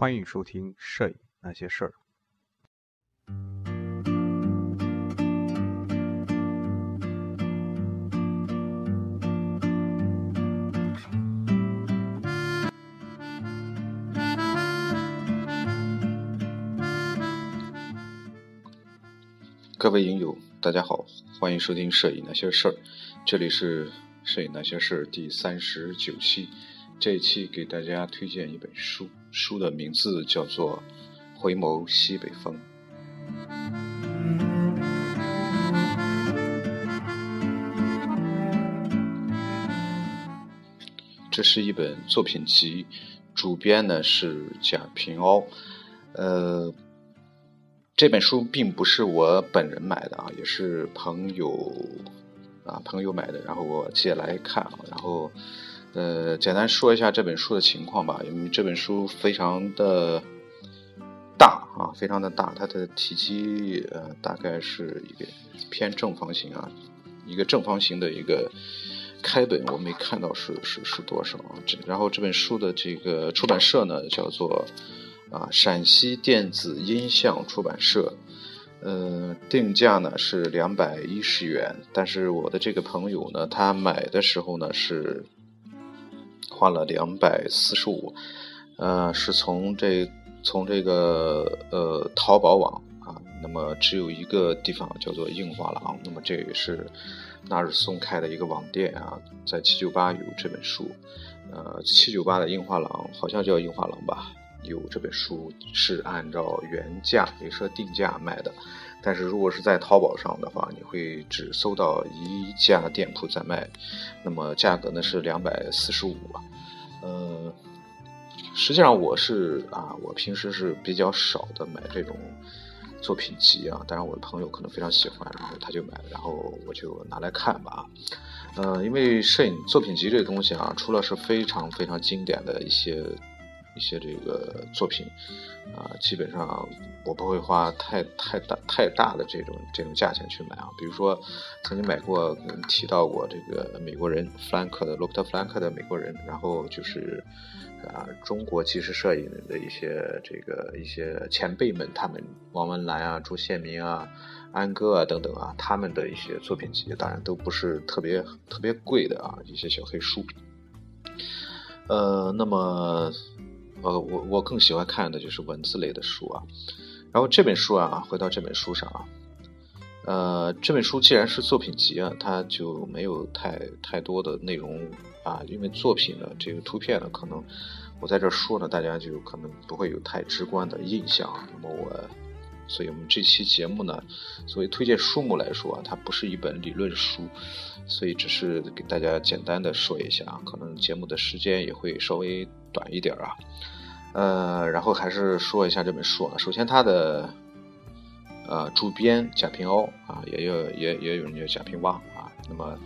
欢迎收听《摄影那些事儿》。各位影友，大家好，欢迎收听《摄影那些事儿》，这里是《摄影那些事儿》第三十九期。这一期给大家推荐一本书，书的名字叫做《回眸西北风》。这是一本作品集，主编呢是贾平凹，呃。这本书并不是我本人买的啊，也是朋友啊朋友买的，然后我借来看啊，然后呃简单说一下这本书的情况吧，因为这本书非常的大啊，非常的大，它的体积呃大概是一个偏正方形啊，一个正方形的一个开本，我没看到是是是多少啊，这然后这本书的这个出版社呢叫做。啊，陕西电子音像出版社，呃，定价呢是两百一十元，但是我的这个朋友呢，他买的时候呢是花了两百四十五，呃，是从这从这个呃淘宝网啊，那么只有一个地方叫做映画廊，那么这也是那日松开的一个网店啊，在七九八有这本书，呃，七九八的映画廊好像叫映画廊吧。有这本书是按照原价也是定价卖的，但是如果是在淘宝上的话，你会只搜到一家店铺在卖，那么价格呢是两百四十五。呃，实际上我是啊，我平时是比较少的买这种作品集啊，当然我的朋友可能非常喜欢，然后他就买了，然后我就拿来看吧。呃，因为摄影作品集这个东西啊，除了是非常非常经典的一些。一些这个作品，啊，基本上我不会花太太大太大的这种这种价钱去买啊。比如说，曾经买过提到过这个美国人弗兰克的罗伯特弗兰克的美国人，然后就是啊，中国纪实摄影的一些这个一些前辈们，他们王文澜啊、朱宪民啊、安哥啊等等啊，他们的一些作品集，当然都不是特别特别贵的啊，一些小黑书。呃，那么。呃，我我更喜欢看的就是文字类的书啊。然后这本书啊，回到这本书上啊，呃，这本书既然是作品集啊，它就没有太太多的内容啊，因为作品的这个图片呢，可能我在这说呢，大家就可能不会有太直观的印象。那么我，所以我们这期节目呢，作为推荐书目来说啊，它不是一本理论书，所以只是给大家简单的说一下啊，可能节目的时间也会稍微短一点啊。呃，然后还是说一下这本书啊。首先，它的呃主编贾平凹啊，也有也也有人叫贾平凹啊。那么，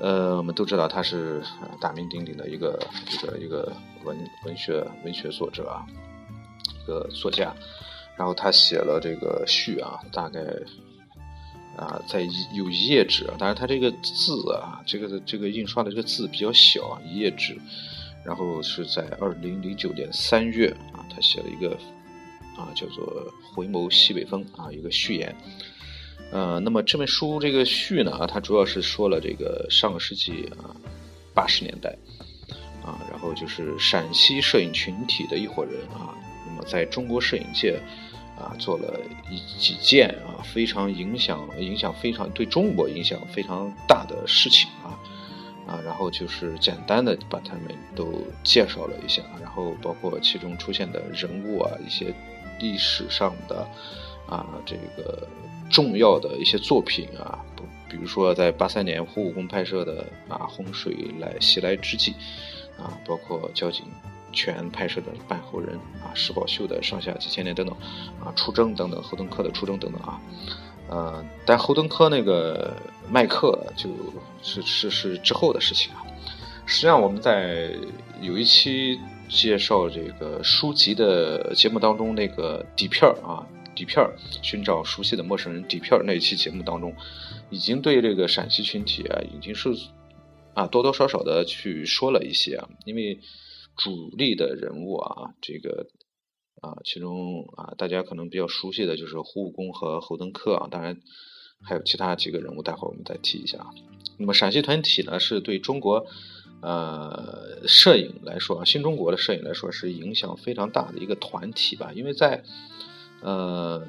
呃，我们都知道他是大名鼎鼎的一个一个一个文文学文学作者啊，一个作家。然后他写了这个序啊，大概啊在有一页纸，当然他这个字啊，这个这个印刷的这个字比较小啊，一页纸。然后是在二零零九年三月啊，他写了一个啊叫做《回眸西北风》啊一个序言。呃，那么这本书这个序呢，它主要是说了这个上个世纪啊八十年代啊，然后就是陕西摄影群体的一伙人啊，在中国摄影界啊做了一几件啊非常影响影响非常对中国影响非常大的事情啊。啊，然后就是简单的把他们都介绍了一下，然后包括其中出现的人物啊，一些历史上的啊这个重要的一些作品啊，比如说在八三年胡武功拍摄的啊洪水来袭来之际啊，包括交警全拍摄的半后人啊，石宝秀的上下几千年等等啊，出征等等，侯登科的出征等等啊。呃，但侯登科那个麦克就是是是之后的事情啊。实际上，我们在有一期介绍这个书籍的节目当中，那个底片啊，底片寻找熟悉的陌生人底片那一期节目当中，已经对这个陕西群体啊，已经是啊多多少少的去说了一些啊。因为主力的人物啊，这个啊，其中啊大家可能比较熟悉的就是胡武功和侯登科啊，当然还有其他几个人物，待会儿我们再提一下。那么陕西团体呢，是对中国呃摄影来说啊，新中国的摄影来说是影响非常大的一个团体吧，因为在呃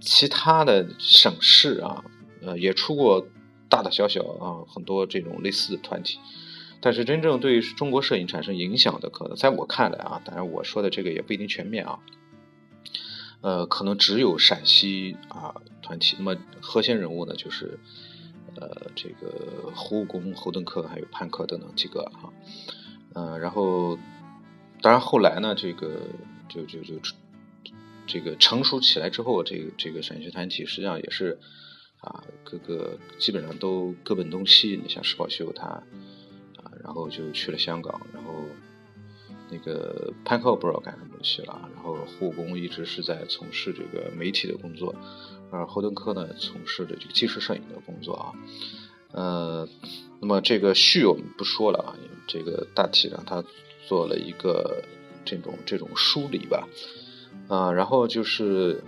其他的省市啊，呃也出过大大小小啊很多这种类似的团体。但是真正对中国摄影产生影响的，可能在我看来啊，当然我说的这个也不一定全面啊，呃，可能只有陕西啊团体。那么核心人物呢，就是呃这个胡公、侯登科还有潘克等等几个啊，呃，然后当然后来呢，这个就就就这个成熟起来之后，这个这个陕西团体实际上也是啊各个基本上都各奔东西。你像石宝秀他。然后就去了香港，然后那个潘克不知道干什么去了，然后护工一直是在从事这个媒体的工作，而侯登科呢从事的这个纪实摄影的工作啊，呃，那么这个序我们不说了啊，这个大体上他做了一个这种这种梳理吧，啊，然后就是。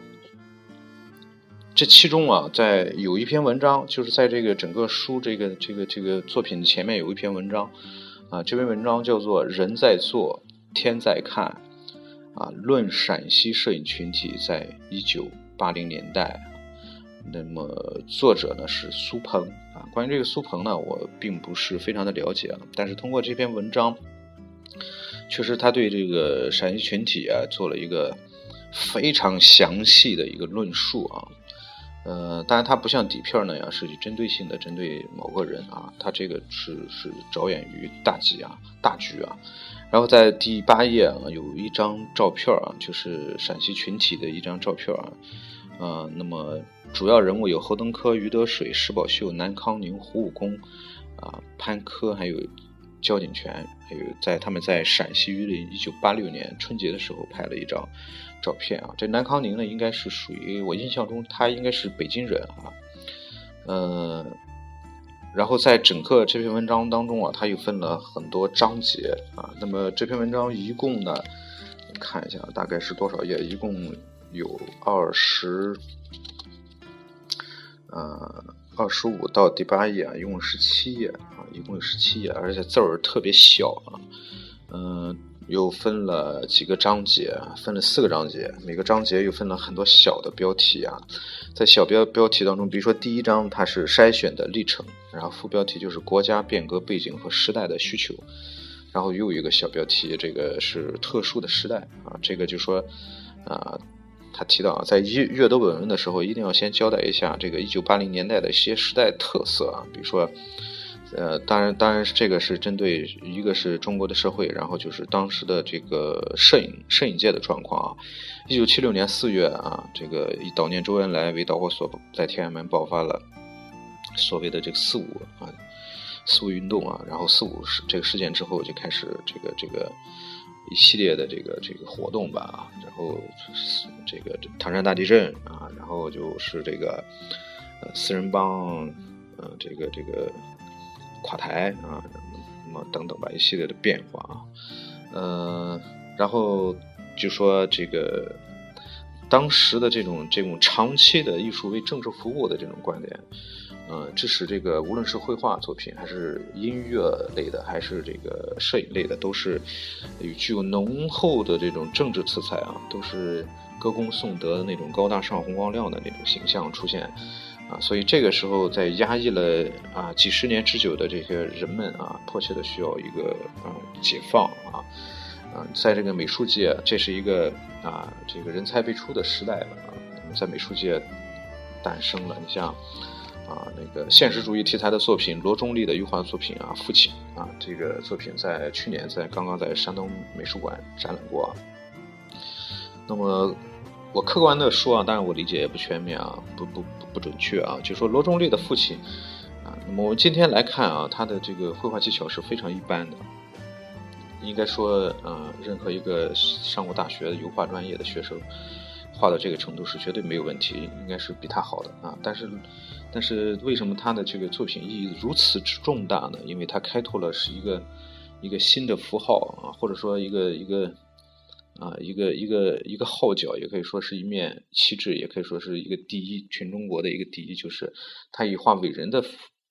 这其中啊，在有一篇文章，就是在这个整个书这个这个这个作品前面有一篇文章，啊，这篇文章叫做《人在做，天在看》，啊，论陕西摄影群体在一九八零年代。那么作者呢是苏鹏啊。关于这个苏鹏呢，我并不是非常的了解啊，但是通过这篇文章，确实他对这个陕西群体啊做了一个非常详细的一个论述啊。呃，当然，它不像底片那样是针对性的针对某个人啊，它这个是是着眼于大局啊，大局啊。然后在第八页啊，有一张照片啊，就是陕西群体的一张照片啊。呃，那么主要人物有侯登科、余德水、施宝秀、南康宁、胡武功啊、潘科，还有交警权，还有在他们在陕西榆林一九八六年春节的时候拍了一张。照片啊，这南康宁呢，应该是属于我印象中，他应该是北京人啊，呃，然后在整个这篇文章当中啊，他又分了很多章节啊。那么这篇文章一共呢，看一下大概是多少页？一共有二十，呃，二十五到第八页啊，一共十七页啊，一共有十七页，而且字儿特别小啊，嗯。又分了几个章节，分了四个章节，每个章节又分了很多小的标题啊。在小标标题当中，比如说第一章它是筛选的历程，然后副标题就是国家变革背景和时代的需求，然后又有一个小标题，这个是特殊的时代啊。这个就说啊，他提到啊，在阅阅读本文的时候，一定要先交代一下这个一九八零年代的一些时代特色啊，比如说。呃，当然，当然是这个是针对一个是中国的社会，然后就是当时的这个摄影摄影界的状况啊。一九七六年四月啊，这个以悼念周恩来为导火索，在天安门爆发了所谓的这个四五啊四五运动啊，然后四五事这个事件之后就开始这个这个一系列的这个这个活动吧，然后这个唐山大地震啊，然后就是这个呃四人帮呃这个这个。垮台啊，那么等等吧，一系列的变化啊，呃，然后就说这个当时的这种这种长期的艺术为政治服务的这种观点，呃，致使这个无论是绘画作品，还是音乐类的，还是这个摄影类的，都是具有浓厚的这种政治色彩啊，都是歌功颂德的那种高大上、红光亮的那种形象出现。啊，所以这个时候，在压抑了啊几十年之久的这些人们啊，迫切的需要一个啊解放啊，啊，在这个美术界，这是一个啊这个人才辈出的时代了啊，在美术界诞生了。你像啊那个现实主义题材的作品，罗中立的油画作品啊，《父亲》啊，这个作品在去年在刚刚在山东美术馆展览过。那么。我客观的说啊，当然我理解也不全面啊，不不不不准确啊。就说罗中立的父亲啊，那么我们今天来看啊，他的这个绘画技巧是非常一般的。应该说，呃，任何一个上过大学的油画专业的学生画到这个程度是绝对没有问题，应该是比他好的啊。但是，但是为什么他的这个作品意义如此之重大呢？因为他开拓了是一个一个新的符号啊，或者说一个一个。啊，一个一个一个号角，也可以说是一面旗帜，也可以说是一个第一，全中国的一个第一，就是他以画伟人的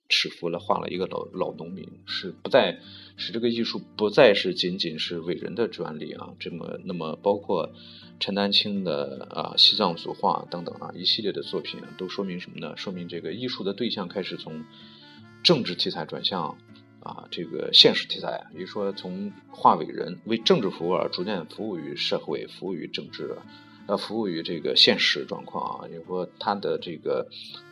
尺幅来画了一个老老农民，是不再使这个艺术不再是仅仅是伟人的专利啊，这么那么包括陈丹青的啊西藏组画等等啊一系列的作品，都说明什么呢？说明这个艺术的对象开始从政治题材转向。啊，这个现实题材，比如说从画伟人为政治服务而逐渐服务于社会，服务于政治，要，服务于这个现实状况啊。也说他的这个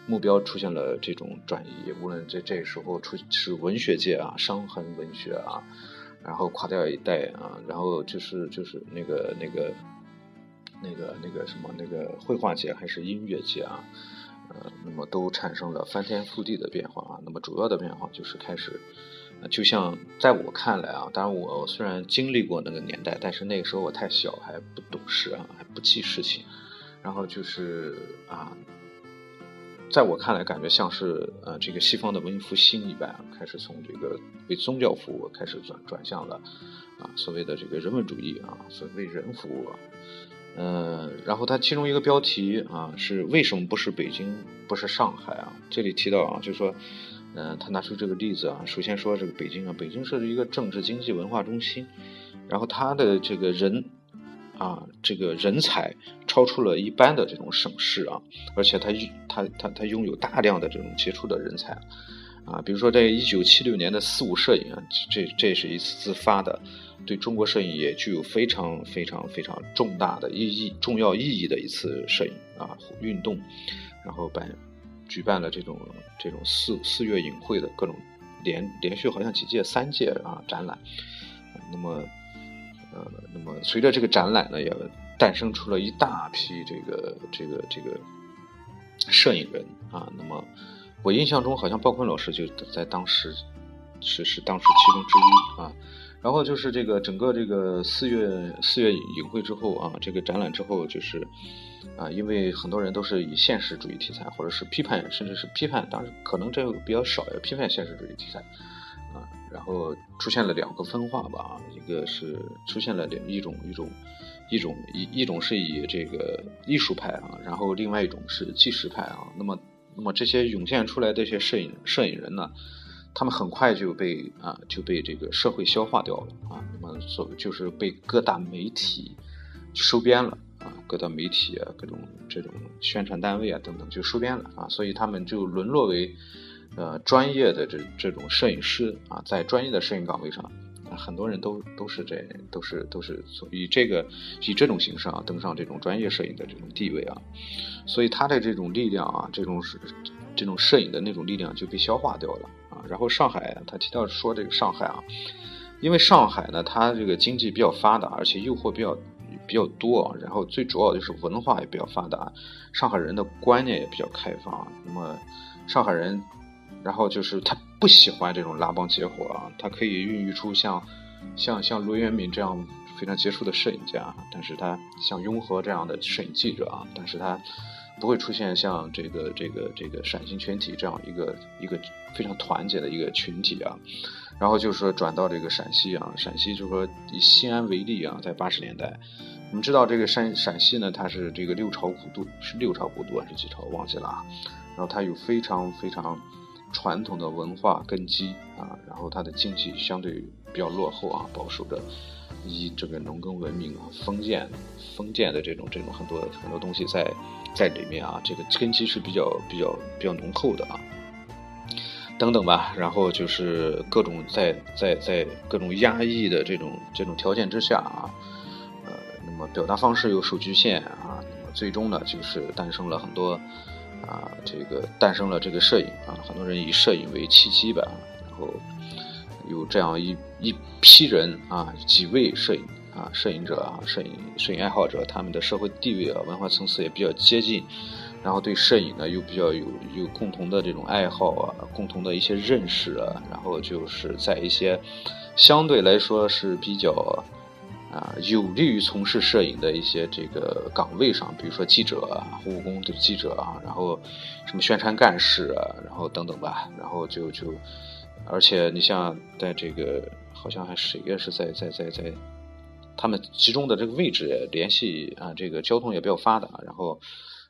目标出现了这种转移，无论在这时候出是文学界啊，伤痕文学啊，然后垮掉一代啊，然后就是就是那个那个那个那个什么那个绘画界还是音乐界啊，呃，那么都产生了翻天覆地的变化啊。那么主要的变化就是开始。就像在我看来啊，当然我虽然经历过那个年代，但是那个时候我太小，还不懂事啊，还不记事情。然后就是啊，在我看来，感觉像是呃这个西方的文艺复兴一般，开始从这个为宗教服务开始转转向了啊所谓的这个人文主义啊，所谓为人服务啊。呃，然后它其中一个标题啊是为什么不是北京，不是上海啊？这里提到啊，就是说。嗯，他拿出这个例子啊，首先说这个北京啊，北京是一个政治、经济、文化中心，然后他的这个人啊，这个人才超出了一般的这种省市啊，而且他他他他拥有大量的这种杰出的人才啊，比如说在一九七六年的四五摄影啊，这这是一次自发的，对中国摄影也具有非常非常非常重大的意义、重要意义的一次摄影啊运动，然后把。举办了这种这种四四月影会的各种连连续好像几届三届啊展览，那么呃那么随着这个展览呢，也诞生出了一大批这个这个这个摄影人啊。那么我印象中好像鲍坤老师就在当时是是当时其中之一啊。然后就是这个整个这个四月四月影会之后啊，这个展览之后就是。啊，因为很多人都是以现实主义题材，或者是批判，甚至是批判，当然可能这个比较少，要批判现实主义题材，啊，然后出现了两个分化吧，一个是出现了两一种一种一种一一种是以这个艺术派啊，然后另外一种是纪实派啊，那么那么这些涌现出来的一些摄影摄影人呢，他们很快就被啊就被这个社会消化掉了啊，那么所就是被各大媒体收编了。啊，各大媒体啊，各种这种宣传单位啊等等就收编了啊，所以他们就沦落为呃专业的这这种摄影师啊，在专业的摄影岗位上啊，很多人都都是这都是都是以这个以这种形式啊登上这种专业摄影的这种地位啊，所以他的这种力量啊，这种是这种摄影的那种力量就被消化掉了啊。然后上海他提到说这个上海啊，因为上海呢，它这个经济比较发达，而且诱惑比较。比较多啊，然后最主要就是文化也比较发达，上海人的观念也比较开放。那么上海人，然后就是他不喜欢这种拉帮结伙啊，他可以孕育出像像像罗元敏这样非常杰出的摄影家，但是他像雍和这样的摄影记者啊，但是他不会出现像这个这个这个陕西全体这样一个一个非常团结的一个群体啊。然后就是说转到这个陕西啊，陕西就是说以西安为例啊，在八十年代。我们知道这个山陕西呢，它是这个六朝古都，是六朝古都还是几朝忘记了啊？然后它有非常非常传统的文化根基啊，然后它的经济相对比较落后啊，保守着以这个农耕文明啊，封建封建的这种这种很多很多东西在在里面啊，这个根基是比较比较比较浓厚的啊，等等吧。然后就是各种在在在各种压抑的这种这种条件之下啊。呃那么表达方式有所局限啊，那么最终呢，就是诞生了很多啊，这个诞生了这个摄影啊，很多人以摄影为契机吧，然后有这样一一批人啊，几位摄影啊，摄影者啊，摄影摄影爱好者，他们的社会地位啊，文化层次也比较接近，然后对摄影呢又比较有有共同的这种爱好啊，共同的一些认识啊，然后就是在一些相对来说是比较。啊，有利于从事摄影的一些这个岗位上，比如说记者啊、护工的记者啊，然后什么宣传干事啊，然后等等吧，然后就就，而且你像在这个好像还谁也是在在在在他们集中的这个位置联系啊，这个交通也比较发达，然后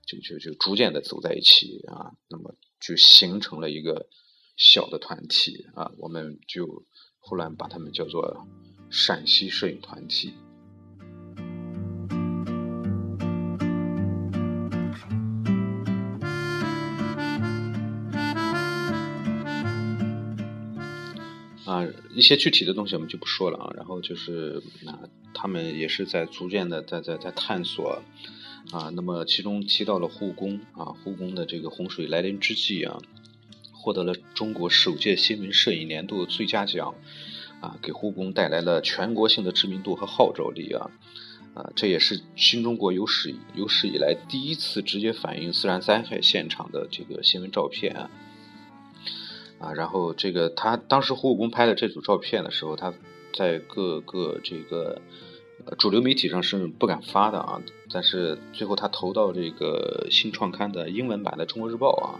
就就就逐渐的走在一起啊，那么就形成了一个小的团体啊，我们就后来把他们叫做陕西摄影团体。啊，一些具体的东西我们就不说了啊。然后就是啊，他们也是在逐渐的在在在探索啊。那么其中提到了护工啊，护工的这个洪水来临之际啊，获得了中国首届新闻摄影年度最佳奖啊，给护工带来了全国性的知名度和号召力啊啊，这也是新中国有史有史以来第一次直接反映自然灾害现场的这个新闻照片啊。啊，然后这个他当时胡武功拍的这组照片的时候，他在各个这个主流媒体上是不敢发的啊。但是最后他投到这个新创刊的英文版的《中国日报》啊，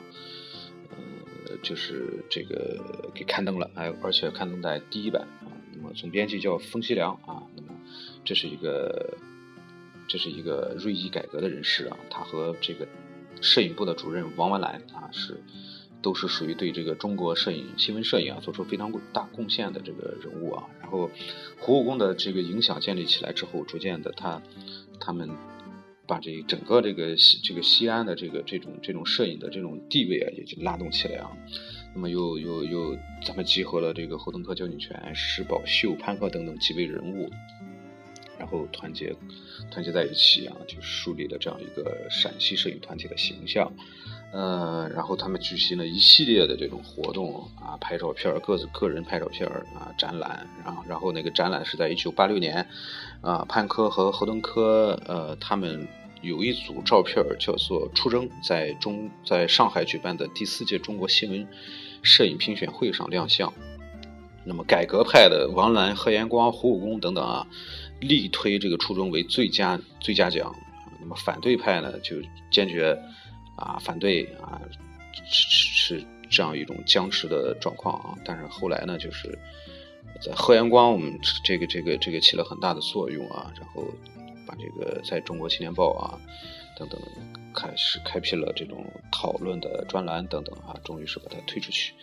呃，就是这个给刊登了，还而且刊登在第一版啊。那么总编辑叫封西良啊，那么这是一个这是一个锐意改革的人士啊，他和这个摄影部的主任王文澜啊是。都是属于对这个中国摄影、新闻摄影啊做出非常大贡献的这个人物啊。然后胡武功的这个影响建立起来之后，逐渐的他他们把这整个这个这个西安的这个这种这种摄影的这种地位啊，也就拉动起来啊。那么又又又咱们集合了这个侯登科、焦景泉、石宝秀、潘鹤等等几位人物，后团结团结在一起啊，就树立了这样一个陕西摄影团体的形象。呃，然后他们举行了一系列的这种活动啊，拍照片各自个人拍照片啊，展览，然后然后那个展览是在一九八六年，啊，潘科和何登科呃，他们有一组照片叫做《出征》，在中在上海举办的第四届中国新闻摄影评选会上亮相。那么改革派的王澜、贺延光、胡武功等等啊，力推这个《初中为最佳最佳奖。那么反对派呢，就坚决。啊，反对啊，是是是这样一种僵持的状况啊。但是后来呢，就是在贺阳光，我们这个这个这个起了很大的作用啊。然后把这个在中国青年报啊等等开始开辟了这种讨论的专栏等等啊，终于是把它推出去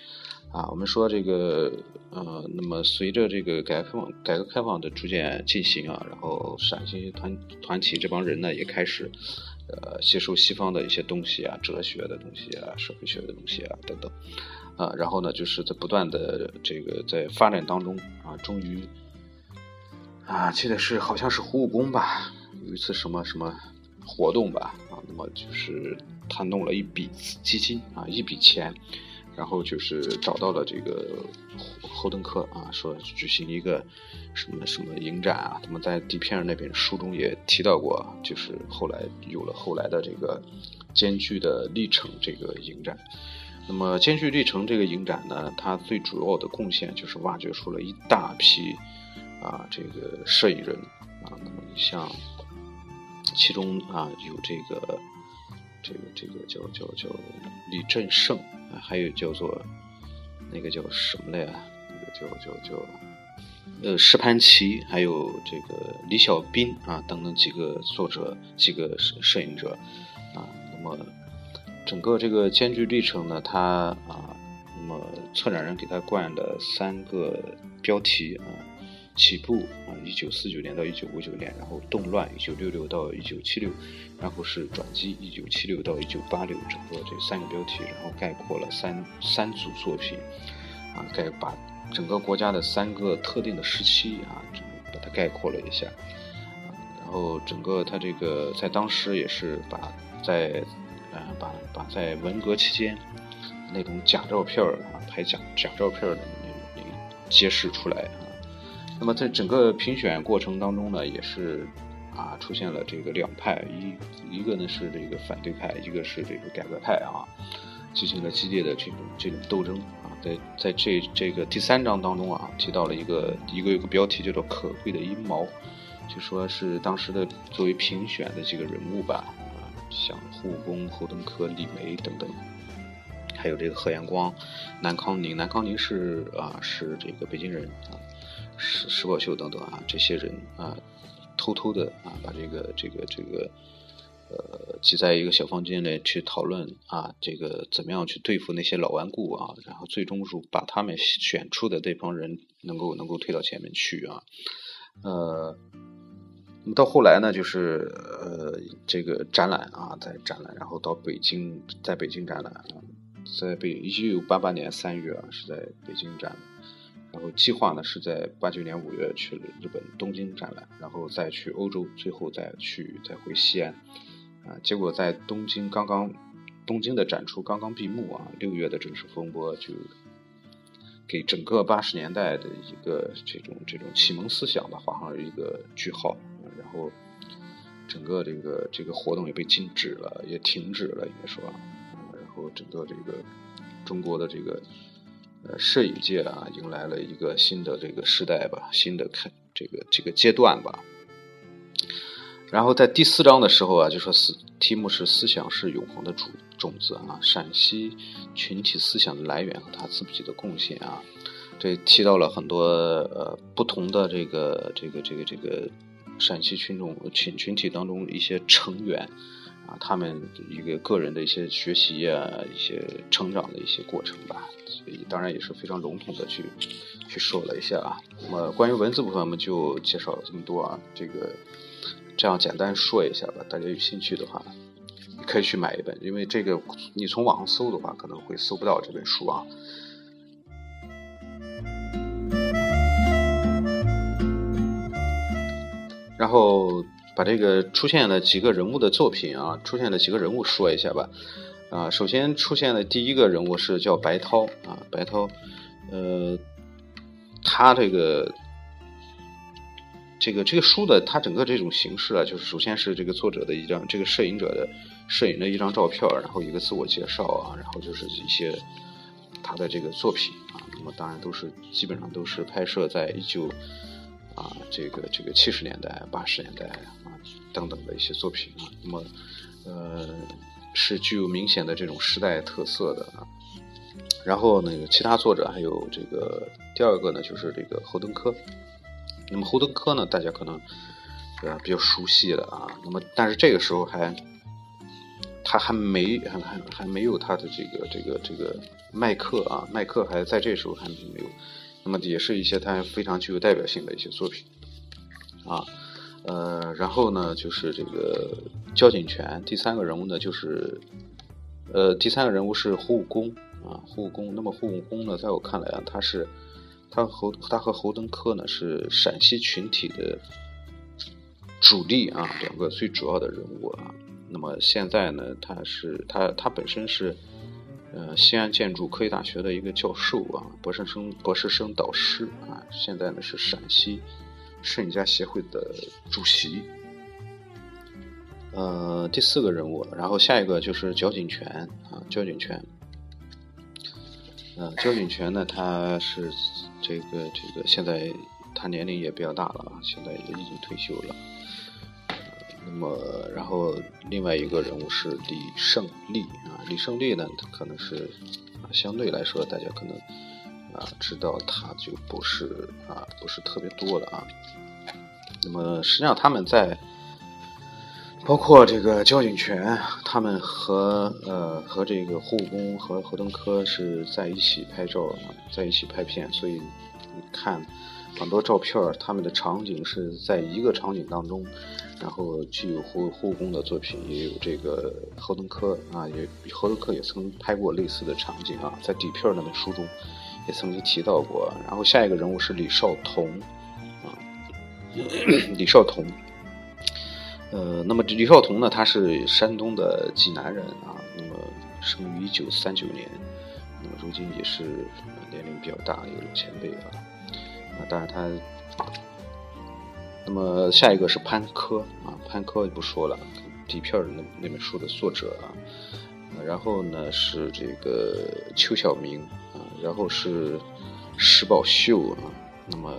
啊。我们说这个呃，那么随着这个改革开放改革开放的逐渐进行啊，然后陕西团团体这帮人呢也开始。呃，吸收西方的一些东西啊，哲学的东西啊，社会学的东西啊，等等，啊，然后呢，就是在不断的这个在发展当中啊，终于啊，记得是好像是胡武功吧，有一次什么什么活动吧，啊，那么就是他弄了一笔基金啊，一笔钱。然后就是找到了这个侯登科啊，说举行一个什么什么影展啊，他们在底片那边书中也提到过，就是后来有了后来的这个艰巨的历程这个影展。那么艰巨历程这个影展呢，它最主要的贡献就是挖掘出了一大批啊这个摄影人啊，那么你像其中啊有这个。这个这个叫叫叫李振胜还有叫做那个叫什么来啊？那个叫叫叫呃石盘奇，还有这个李小斌啊等等几个作者、几个摄摄影者啊。那么整个这个艰巨历程呢，他啊，那么策展人给他冠了三个标题啊。起步啊，一九四九年到一九五九年，然后动乱一九六六到一九七六，然后是转机一九七六到一九八六，整个这三个标题，然后概括了三三组作品，啊，概把整个国家的三个特定的时期啊，整个把它概括了一下，啊，然后整个它这个在当时也是把在，呃，把把在文革期间那种假照片啊，拍假假照片的那种揭示出来。那么在整个评选过程当中呢，也是啊出现了这个两派，一一个呢是这个反对派，一个是这个改革派啊，进行了激烈的这种这种斗争啊。在在这这个第三章当中啊，提到了一个一个有个标题叫做“可贵的阴谋”，就说是当时的作为评选的几个人物吧啊，像护工、侯登科、李梅等等，还有这个贺延光、南康宁，南康宁是啊是这个北京人啊。石石宝秀等等啊，这些人啊，偷偷的啊把这个这个这个呃挤在一个小房间里去讨论啊这个怎么样去对付那些老顽固啊，然后最终是把他们选出的这帮人能够能够推到前面去啊，呃。到后来呢，就是呃，这个展览啊，在展览，然后到北京，在北京展览，在北一九八八年三月啊，是在北京展览，然后计划呢是在八九年五月去日本东京展览，然后再去欧洲，最后再去再回西安，啊，结果在东京刚刚东京的展出刚刚闭幕啊，六月的正式风波就给整个八十年代的一个这种这种启蒙思想吧画上了一个句号。然后，整个这个这个活动也被禁止了，也停止了，应该说，然后整个这个中国的这个呃摄影界啊，迎来了一个新的这个时代吧，新的开这个这个阶段吧。然后在第四章的时候啊，就说思题目是“思想是永恒的主种子”啊，陕西群体思想的来源和他自己的贡献啊，这提到了很多呃不同的这个这个这个这个。陕西群众群群体当中一些成员啊，他们一个个人的一些学习啊，一些成长的一些过程吧，所以当然也是非常笼统的去去说了一下啊。那么关于文字部分，我们就介绍了这么多啊。这个这样简单说一下吧，大家有兴趣的话，可以去买一本，因为这个你从网上搜的话，可能会搜不到这本书啊。然后把这个出现了几个人物的作品啊，出现了几个人物说一下吧。啊，首先出现的第一个人物是叫白涛啊，白涛，呃，他这个这个这个书的他整个这种形式啊，就是首先是这个作者的一张这个摄影者的摄影的一张照片，然后一个自我介绍啊，然后就是一些他的这个作品啊，那么当然都是基本上都是拍摄在一九。啊，这个这个七十年代、八十年代等等的一些作品啊，那么呃是具有明显的这种时代特色的啊。然后那个其他作者还有这个第二个呢，就是这个侯登科。那么侯登科呢，大家可能呃比较熟悉的啊。那么但是这个时候还他还没还还还没有他的这个这个这个麦克啊，麦克还在这时候还没有。那么也是一些他非常具有代表性的一些作品，啊，呃，然后呢就是这个焦景泉，第三个人物呢就是，呃，第三个人物是胡武功啊，胡武功。那么胡武功呢，在我看来啊，他是他侯他和侯登科呢是陕西群体的主力啊，两个最主要的人物啊。那么现在呢，他是他他本身是。呃，西安建筑科技大学的一个教授啊，博士生博士生导师啊，现在呢是陕西摄影家协会的主席。呃，第四个人物，然后下一个就是焦景泉啊，焦景泉。呃，焦景泉呢，他是这个这个现在他年龄也比较大了啊，现在也已经退休了。那么，然后另外一个人物是李胜利啊，李胜利呢，他可能是，相对来说大家可能啊知道他就不是啊不是特别多的啊。那么实际上他们在包括这个焦景泉，他们和呃和这个护工和何登科是在一起拍照，在一起拍片，所以你看。很多照片，他们的场景是在一个场景当中，然后具有护护工的作品，也有这个何登科啊，也何登科也曾拍过类似的场景啊，在底片那本书中也曾经提到过。然后下一个人物是李少彤啊，李少彤，呃，那么李少彤呢，他是山东的济南人啊，那么生于一九三九年，那么如今也是年龄比较大一个老前辈啊。啊，当然他，那么下一个是潘科啊，潘科就不说了，底片的那那本书的作者啊，然后呢是这个邱晓明，然后是石宝秀啊，那么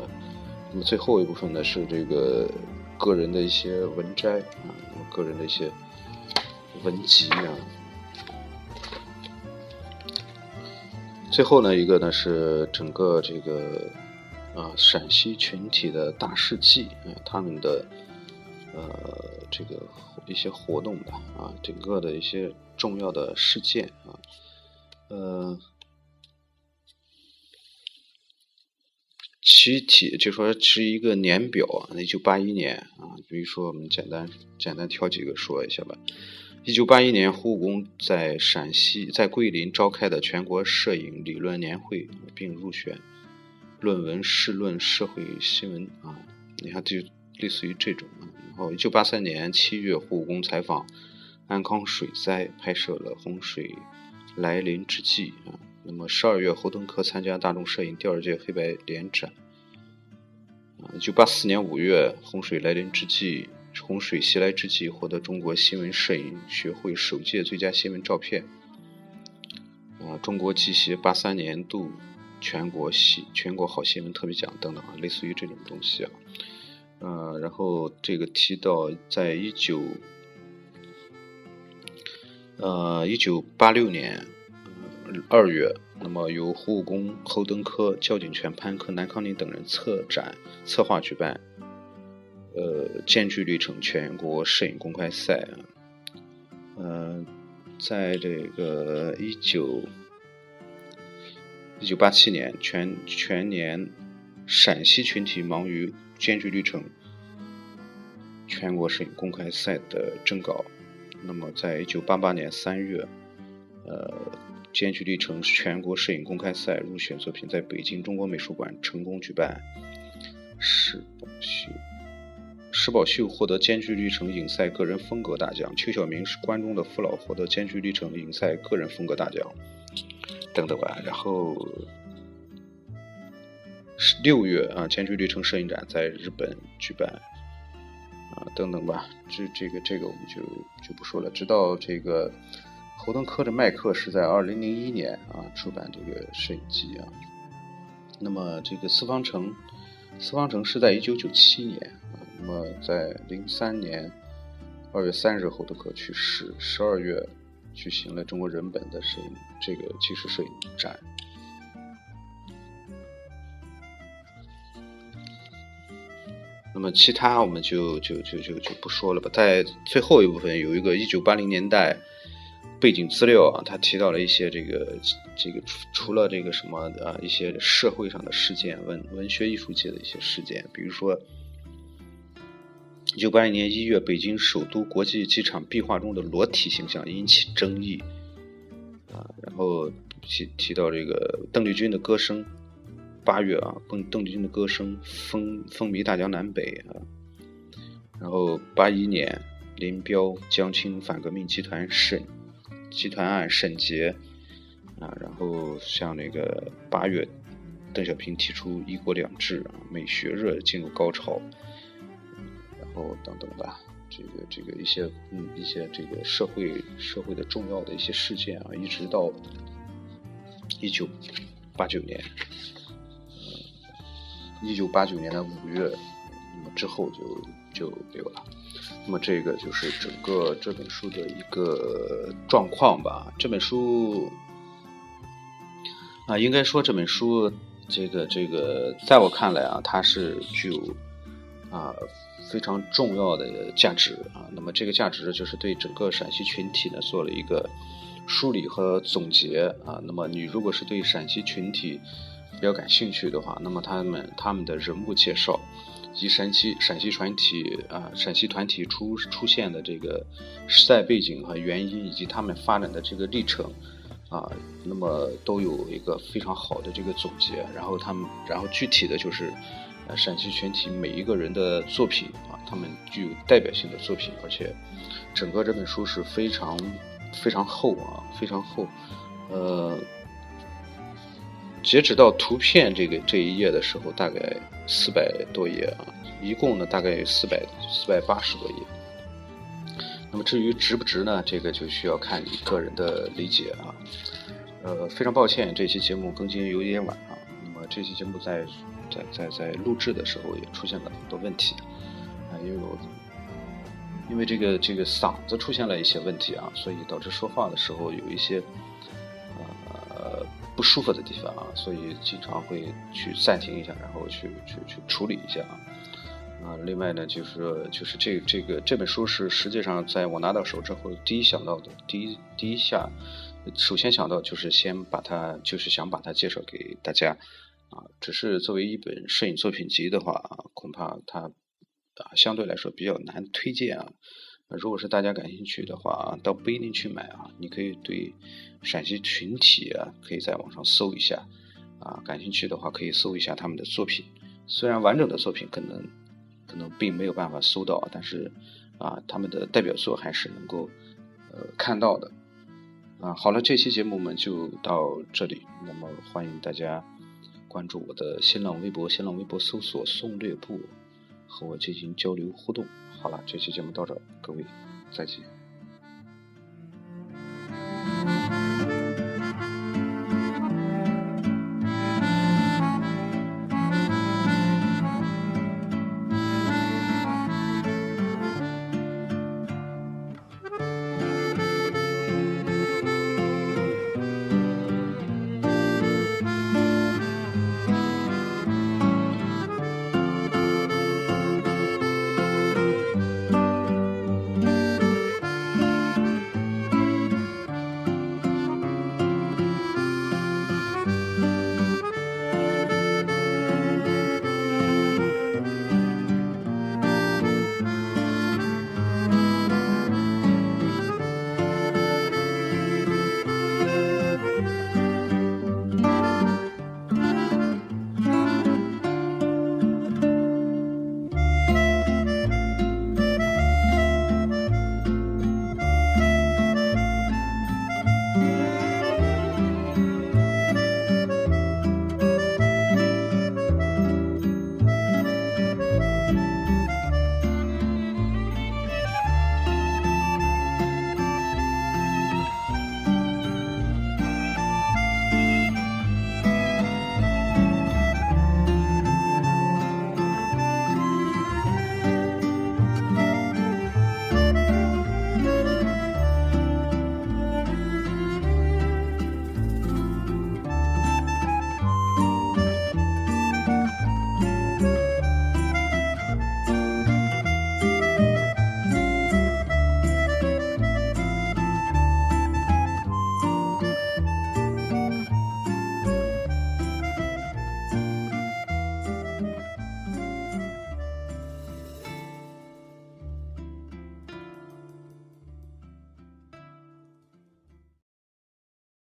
那么最后一部分呢是这个个人的一些文摘啊，那么个人的一些文集啊，最后呢一个呢是整个这个。啊，陕西群体的大事记，啊，他们的呃这个一些活动吧啊，整个的一些重要的事件啊，呃。其体就说是一个年表啊，一九八一年啊，比如说我们简单简单挑几个说一下吧。一九八一年，胡武功在陕西在桂林召开的全国摄影理论年会，并入选论文试论社会新闻啊。你看，就类似于这种啊。然后，一九八三年七月，胡武功采访安康水灾，拍摄了洪水来临之际啊。那么十二月，侯登科参加大众摄影第二届黑白联展。啊，一九八四年五月，洪水来临之际，洪水袭来之际，获得中国新闻摄影学会首届最佳新闻照片。啊，中国记协八三年度全国新全国好新闻特别奖等等啊，类似于这种东西啊。呃，然后这个提到，在一九呃一九八六年。二月，那么由胡武功、侯登科、焦景泉、潘克、南康宁等人策展、策划举办，呃，艰巨历程全国摄影公开赛。呃，在这个一九一九八七年全全年陕西群体忙于艰巨历程全国摄影公开赛的征稿。那么，在一九八八年三月，呃。艰巨历程全国摄影公开赛入选作品在北京中国美术馆成功举办。石宝秀，石宝秀获得艰巨历程影赛个人风格大奖。邱晓明是关中的父老，获得艰巨历程影赛个人风格大奖。等等吧，然后六月啊，艰巨历程摄影展在日本举办。啊，等等吧，这这个这个我们就就不说了。直到这个。侯登科的麦克是在二零零一年啊出版这个摄影集啊，那么这个四方城，四方城是在一九九七年啊，那么在零三年二月三日侯德科去世，十二月举行了中国人本的摄影这个纪实摄影展。那么其他我们就就就就就不说了吧，在最后一部分有一个一九八零年代。背景资料啊，他提到了一些这个这个除了这个什么啊一些社会上的事件，文文学艺术界的一些事件，比如说，一九八一年一月，北京首都国际机场壁画中的裸体形象引起争议啊，然后提提到这个邓丽君的歌声，八月啊，邓邓丽君的歌声风风靡大江南北啊，然后八一年，林彪、江青反革命集团审。集团案审结啊，然后像那个八月，邓小平提出“一国两制”啊，美学热进入高潮，然后等等吧，这个这个一些嗯一些这个社会社会的重要的一些事件啊，一直到一九八九年，一九八九年的五月，那么之后就就没有了。那么这个就是整个这本书的一个状况吧。这本书啊，应该说这本书，这个这个，在我看来啊，它是具有啊非常重要的价值啊。那么这个价值就是对整个陕西群体呢做了一个梳理和总结啊。那么你如果是对陕西群体比较感兴趣的话，那么他们他们的人物介绍。及陕西陕西团体啊，陕西团体出出现的这个时代背景和原因，以及他们发展的这个历程啊，那么都有一个非常好的这个总结。然后他们，然后具体的就是，呃，陕西全体每一个人的作品啊，他们具有代表性的作品，而且整个这本书是非常非常厚啊，非常厚，呃。截止到图片这个这一页的时候，大概四百多页啊，一共呢大概有四百四百八十多页。那么至于值不值呢？这个就需要看你个人的理解啊。呃，非常抱歉，这期节目更新有点晚啊。那么这期节目在在在在录制的时候也出现了很多问题啊，因为我因为这个这个嗓子出现了一些问题啊，所以导致说话的时候有一些。不舒服的地方啊，所以经常会去暂停一下，然后去去去处理一下啊。啊，另外呢，就是就是这这个这本书是实际上在我拿到手之后，第一想到的，第一第一下，首先想到就是先把它，就是想把它介绍给大家，啊，只是作为一本摄影作品集的话啊，恐怕它啊相对来说比较难推荐啊。如果是大家感兴趣的话，倒不一定去买啊，你可以对陕西群体啊，可以在网上搜一下，啊，感兴趣的话可以搜一下他们的作品，虽然完整的作品可能。可能并没有办法搜到，但是啊，他们的代表作还是能够呃看到的啊。好了，这期节目我们就到这里。那么欢迎大家关注我的新浪微博，新浪微博搜索“宋略部”，和我进行交流互动。好了，这期节目到这，各位再见。